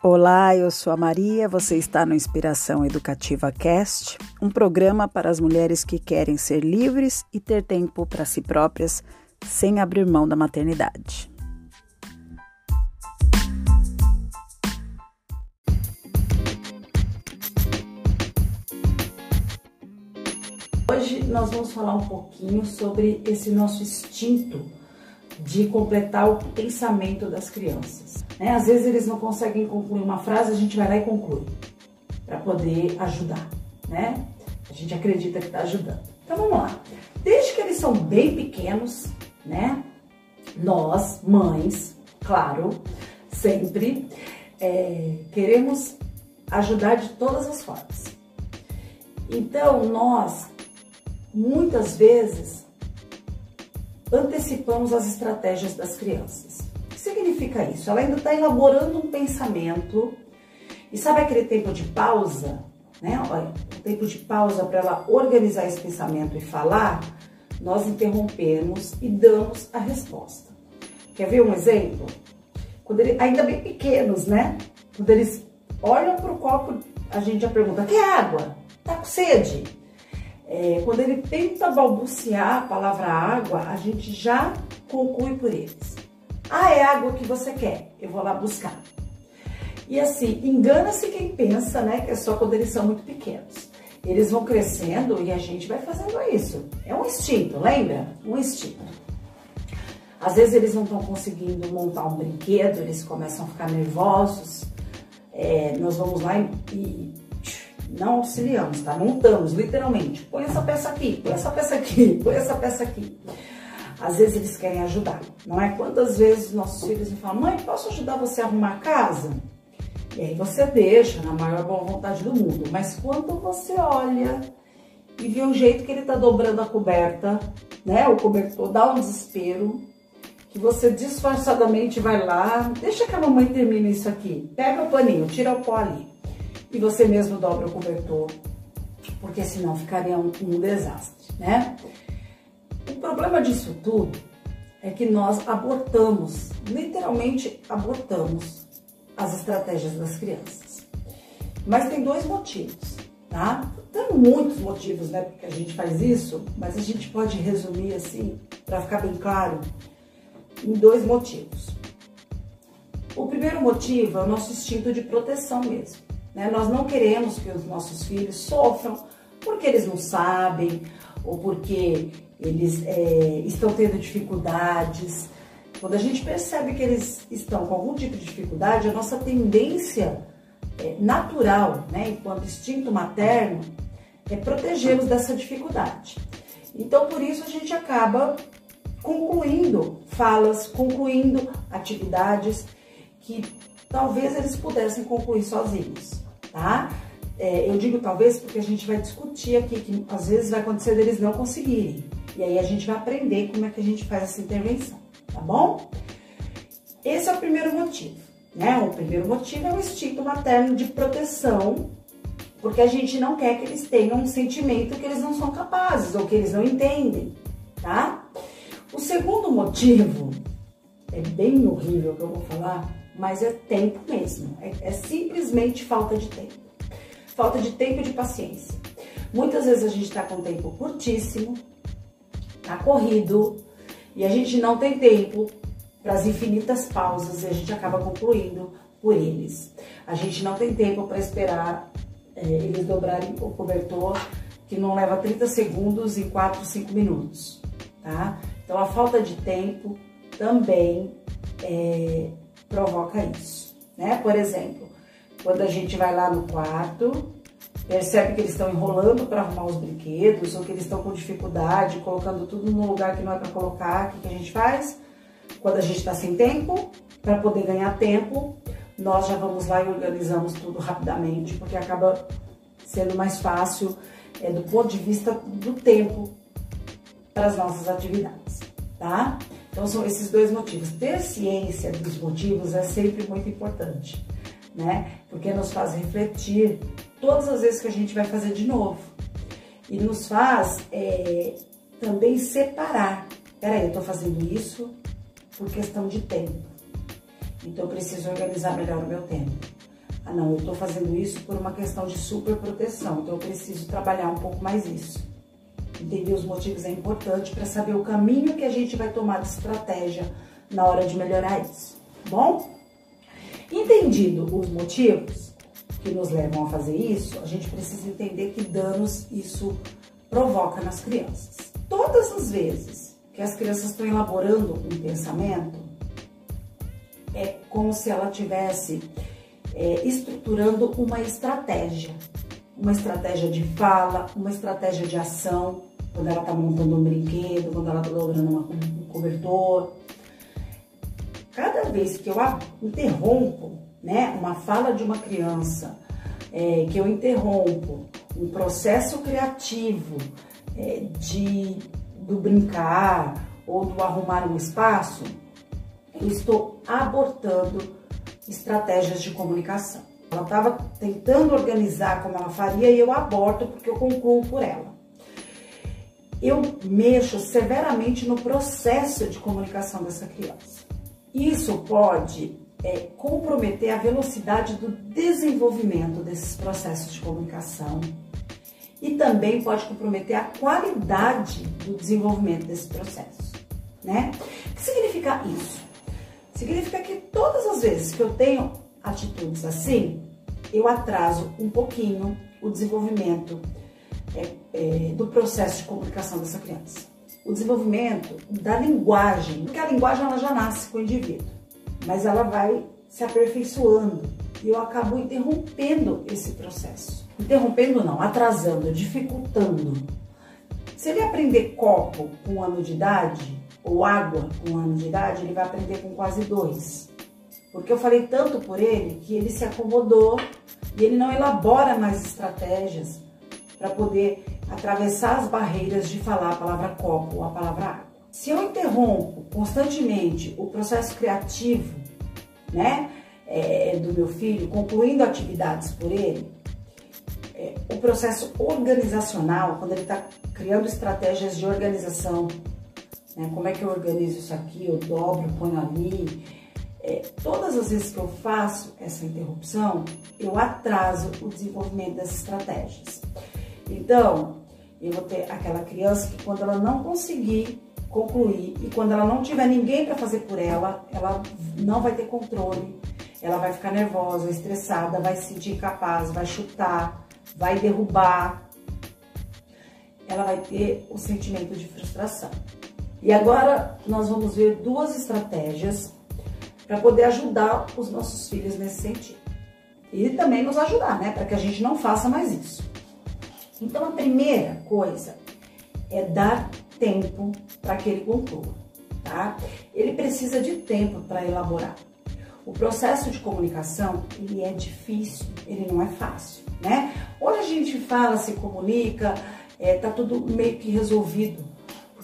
Olá, eu sou a Maria, você está no Inspiração Educativa Cast, um programa para as mulheres que querem ser livres e ter tempo para si próprias sem abrir mão da maternidade. Hoje nós vamos falar um pouquinho sobre esse nosso instinto de completar o pensamento das crianças. Né? Às vezes eles não conseguem concluir uma frase, a gente vai lá e conclui para poder ajudar, né? A gente acredita que está ajudando. Então vamos lá. Desde que eles são bem pequenos, né? Nós, mães, claro, sempre é, queremos ajudar de todas as formas. Então nós, muitas vezes, antecipamos as estratégias das crianças. Significa isso? Ela ainda está elaborando um pensamento e sabe aquele tempo de pausa, né? O tempo de pausa para ela organizar esse pensamento e falar, nós interrompemos e damos a resposta. Quer ver um exemplo? Quando ele, ainda bem pequenos, né? Quando eles olham para o copo, a gente já pergunta: quer água? Tá com sede? É, quando ele tenta balbuciar a palavra água, a gente já conclui por eles. Ah, é água que você quer, eu vou lá buscar. E assim, engana-se quem pensa, né, que é só quando eles são muito pequenos. Eles vão crescendo e a gente vai fazendo isso. É um instinto, lembra? Um instinto. Às vezes eles não estão conseguindo montar um brinquedo, eles começam a ficar nervosos. É, nós vamos lá e não auxiliamos, tá? Montamos, literalmente. Põe essa peça aqui, põe essa peça aqui, põe essa peça aqui. Às vezes eles querem ajudar, não é? Quantas vezes nossos filhos me falam, mãe, posso ajudar você a arrumar a casa? E aí você deixa, na maior boa vontade do mundo. Mas quando você olha e vê o jeito que ele tá dobrando a coberta, né? O cobertor dá um desespero, que você disfarçadamente vai lá, deixa que a mamãe termine isso aqui. Pega o paninho, tira o pó ali e você mesmo dobra o cobertor, porque senão ficaria um, um desastre, né? Problema disso tudo é que nós abortamos, literalmente abortamos as estratégias das crianças. Mas tem dois motivos, tá? Tem muitos motivos, né, porque a gente faz isso, mas a gente pode resumir assim, para ficar bem claro, em dois motivos. O primeiro motivo é o nosso instinto de proteção mesmo. Né? Nós não queremos que os nossos filhos sofram porque eles não sabem ou porque eles é, estão tendo dificuldades. Quando a gente percebe que eles estão com algum tipo de dificuldade, a nossa tendência é, natural, né, enquanto instinto materno, é protegê-los dessa dificuldade. Então, por isso, a gente acaba concluindo falas, concluindo atividades que talvez eles pudessem concluir sozinhos tá? É, eu digo talvez porque a gente vai discutir aqui que às vezes vai acontecer deles não conseguirem. E aí a gente vai aprender como é que a gente faz essa intervenção, tá bom? Esse é o primeiro motivo, né? O primeiro motivo é o instinto materno de proteção, porque a gente não quer que eles tenham um sentimento que eles não são capazes ou que eles não entendem, tá? O segundo motivo é bem horrível que eu vou falar, mas é tempo mesmo. É, é simplesmente falta de tempo. Falta de tempo e de paciência. Muitas vezes a gente está com tempo curtíssimo, tá corrido, e a gente não tem tempo para as infinitas pausas e a gente acaba concluindo por eles. A gente não tem tempo para esperar é, eles dobrarem o cobertor, que não leva 30 segundos em 4, 5 minutos, tá? Então a falta de tempo também é, provoca isso, né? Por exemplo, quando a gente vai lá no quarto, percebe que eles estão enrolando para arrumar os brinquedos ou que eles estão com dificuldade, colocando tudo no lugar que não é para colocar, o que, que a gente faz? Quando a gente está sem tempo, para poder ganhar tempo, nós já vamos lá e organizamos tudo rapidamente, porque acaba sendo mais fácil é, do ponto de vista do tempo para as nossas atividades, tá? Então são esses dois motivos. Ter ciência dos motivos é sempre muito importante, né? Porque nos faz refletir todas as vezes que a gente vai fazer de novo. E nos faz é, também separar. Peraí, eu tô fazendo isso por questão de tempo. Então eu preciso organizar melhor o meu tempo. Ah, não, eu estou fazendo isso por uma questão de super proteção, então eu preciso trabalhar um pouco mais isso. Entender os motivos é importante para saber o caminho que a gente vai tomar de estratégia na hora de melhorar isso, tá bom? Entendido os motivos que nos levam a fazer isso, a gente precisa entender que danos isso provoca nas crianças. Todas as vezes que as crianças estão elaborando um pensamento, é como se ela tivesse é, estruturando uma estratégia. Uma estratégia de fala, uma estratégia de ação, quando ela está montando um brinquedo, quando ela está dobrando um cobertor. Cada vez que eu interrompo né, uma fala de uma criança, é, que eu interrompo um processo criativo é, de, do brincar ou do arrumar um espaço, eu estou abortando estratégias de comunicação. Ela estava tentando organizar como ela faria e eu aborto porque eu concluo por ela. Eu mexo severamente no processo de comunicação dessa criança. Isso pode é, comprometer a velocidade do desenvolvimento desses processos de comunicação e também pode comprometer a qualidade do desenvolvimento desse processo, né? O que significa isso? Significa que todas as vezes que eu tenho atitudes assim, eu atraso um pouquinho o desenvolvimento é, é, do processo de comunicação dessa criança. O desenvolvimento da linguagem, porque a linguagem ela já nasce com o indivíduo, mas ela vai se aperfeiçoando e eu acabo interrompendo esse processo. Interrompendo não, atrasando, dificultando. Se ele aprender copo com um ano de idade, ou água com um ano de idade, ele vai aprender com quase dois. Porque eu falei tanto por ele que ele se acomodou e ele não elabora mais estratégias para poder atravessar as barreiras de falar a palavra copo ou a palavra água. Se eu interrompo constantemente o processo criativo, né, é, do meu filho, concluindo atividades por ele, é, o processo organizacional, quando ele está criando estratégias de organização, né? Como é que eu organizo isso aqui? Eu dobro, ponho ali. É, todas as vezes que eu faço essa interrupção, eu atraso o desenvolvimento das estratégias. Então, eu vou ter aquela criança que quando ela não conseguir concluir e quando ela não tiver ninguém para fazer por ela, ela não vai ter controle, ela vai ficar nervosa, estressada, vai se sentir incapaz, vai chutar, vai derrubar, ela vai ter o sentimento de frustração. E agora nós vamos ver duas estratégias para poder ajudar os nossos filhos nesse sentido. E também nos ajudar, né? Para que a gente não faça mais isso. Então a primeira coisa é dar tempo para que ele conclua, tá? Ele precisa de tempo para elaborar. O processo de comunicação, ele é difícil, ele não é fácil, né? Hoje a gente fala, se comunica, é, tá tudo meio que resolvido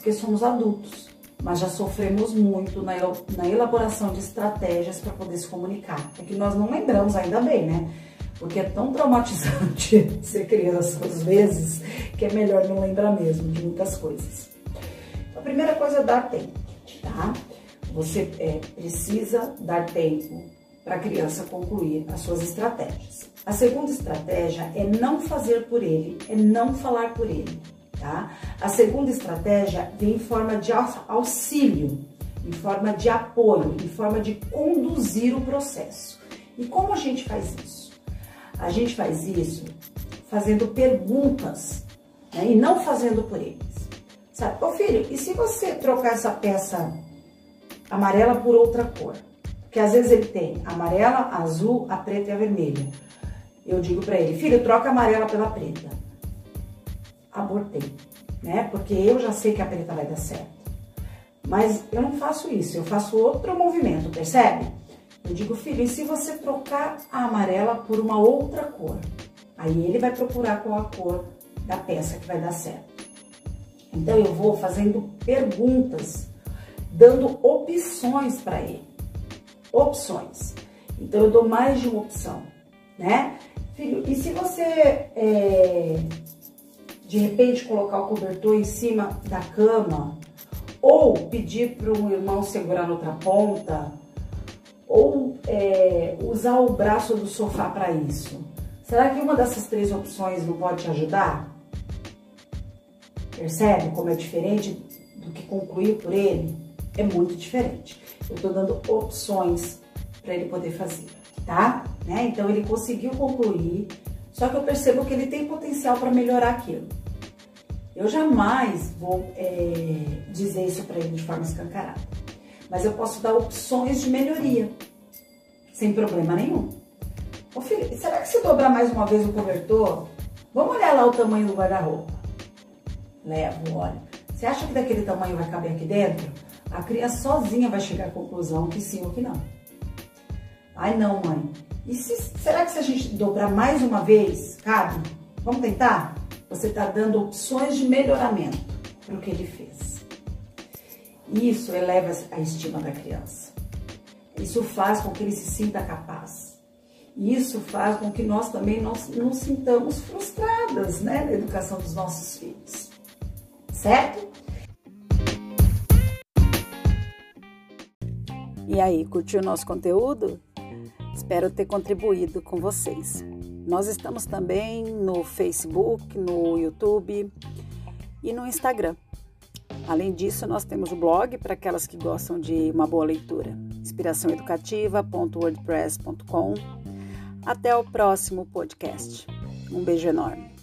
porque somos adultos, mas já sofremos muito na, na elaboração de estratégias para poder se comunicar. É que nós não lembramos ainda bem, né? Porque é tão traumatizante ser criança às vezes que é melhor não lembrar mesmo de muitas coisas. Então, a primeira coisa é dar tempo, tá? Você é, precisa dar tempo para a criança concluir as suas estratégias. A segunda estratégia é não fazer por ele, é não falar por ele. Tá? A segunda estratégia vem em forma de auxílio, em forma de apoio, em forma de conduzir o processo. E como a gente faz isso? A gente faz isso fazendo perguntas né? e não fazendo por eles. Sabe, ô filho, e se você trocar essa peça amarela por outra cor? Porque às vezes ele tem amarela, azul, a preta e a vermelha. Eu digo para ele, filho, troca a amarela pela preta abortei, né? Porque eu já sei que a preta vai dar certo. Mas eu não faço isso, eu faço outro movimento, percebe? Eu digo, filho, e se você trocar a amarela por uma outra cor? Aí ele vai procurar qual a cor da peça que vai dar certo. Então eu vou fazendo perguntas, dando opções para ele. Opções. Então eu dou mais de uma opção, né? Filho, e se você é, de repente colocar o cobertor em cima da cama, ou pedir para um irmão segurar na outra ponta, ou é, usar o braço do sofá para isso? Será que uma dessas três opções não pode te ajudar? Percebe como é diferente do que concluir por ele? É muito diferente. Eu estou dando opções para ele poder fazer, tá? Né? Então ele conseguiu concluir, só que eu percebo que ele tem potencial para melhorar aquilo. Eu jamais vou é, dizer isso para ele de forma escancarada, mas eu posso dar opções de melhoria, sem problema nenhum. Ô filho, será que se dobrar mais uma vez o cobertor, vamos olhar lá o tamanho do guarda-roupa? Levo, olha. Você acha que daquele tamanho vai caber aqui dentro? A criança sozinha vai chegar à conclusão que sim ou que não. Ai não, mãe. E se, será que se a gente dobrar mais uma vez, cabe? Vamos tentar? Você está dando opções de melhoramento para o que ele fez. Isso eleva a estima da criança. Isso faz com que ele se sinta capaz. Isso faz com que nós também não nos sintamos frustradas né, na educação dos nossos filhos. Certo? E aí, curtiu o nosso conteúdo? Espero ter contribuído com vocês. Nós estamos também no Facebook, no YouTube e no Instagram. Além disso, nós temos o blog para aquelas que gostam de uma boa leitura, inspiraçãoeducativa.wordpress.com. Até o próximo podcast. Um beijo enorme.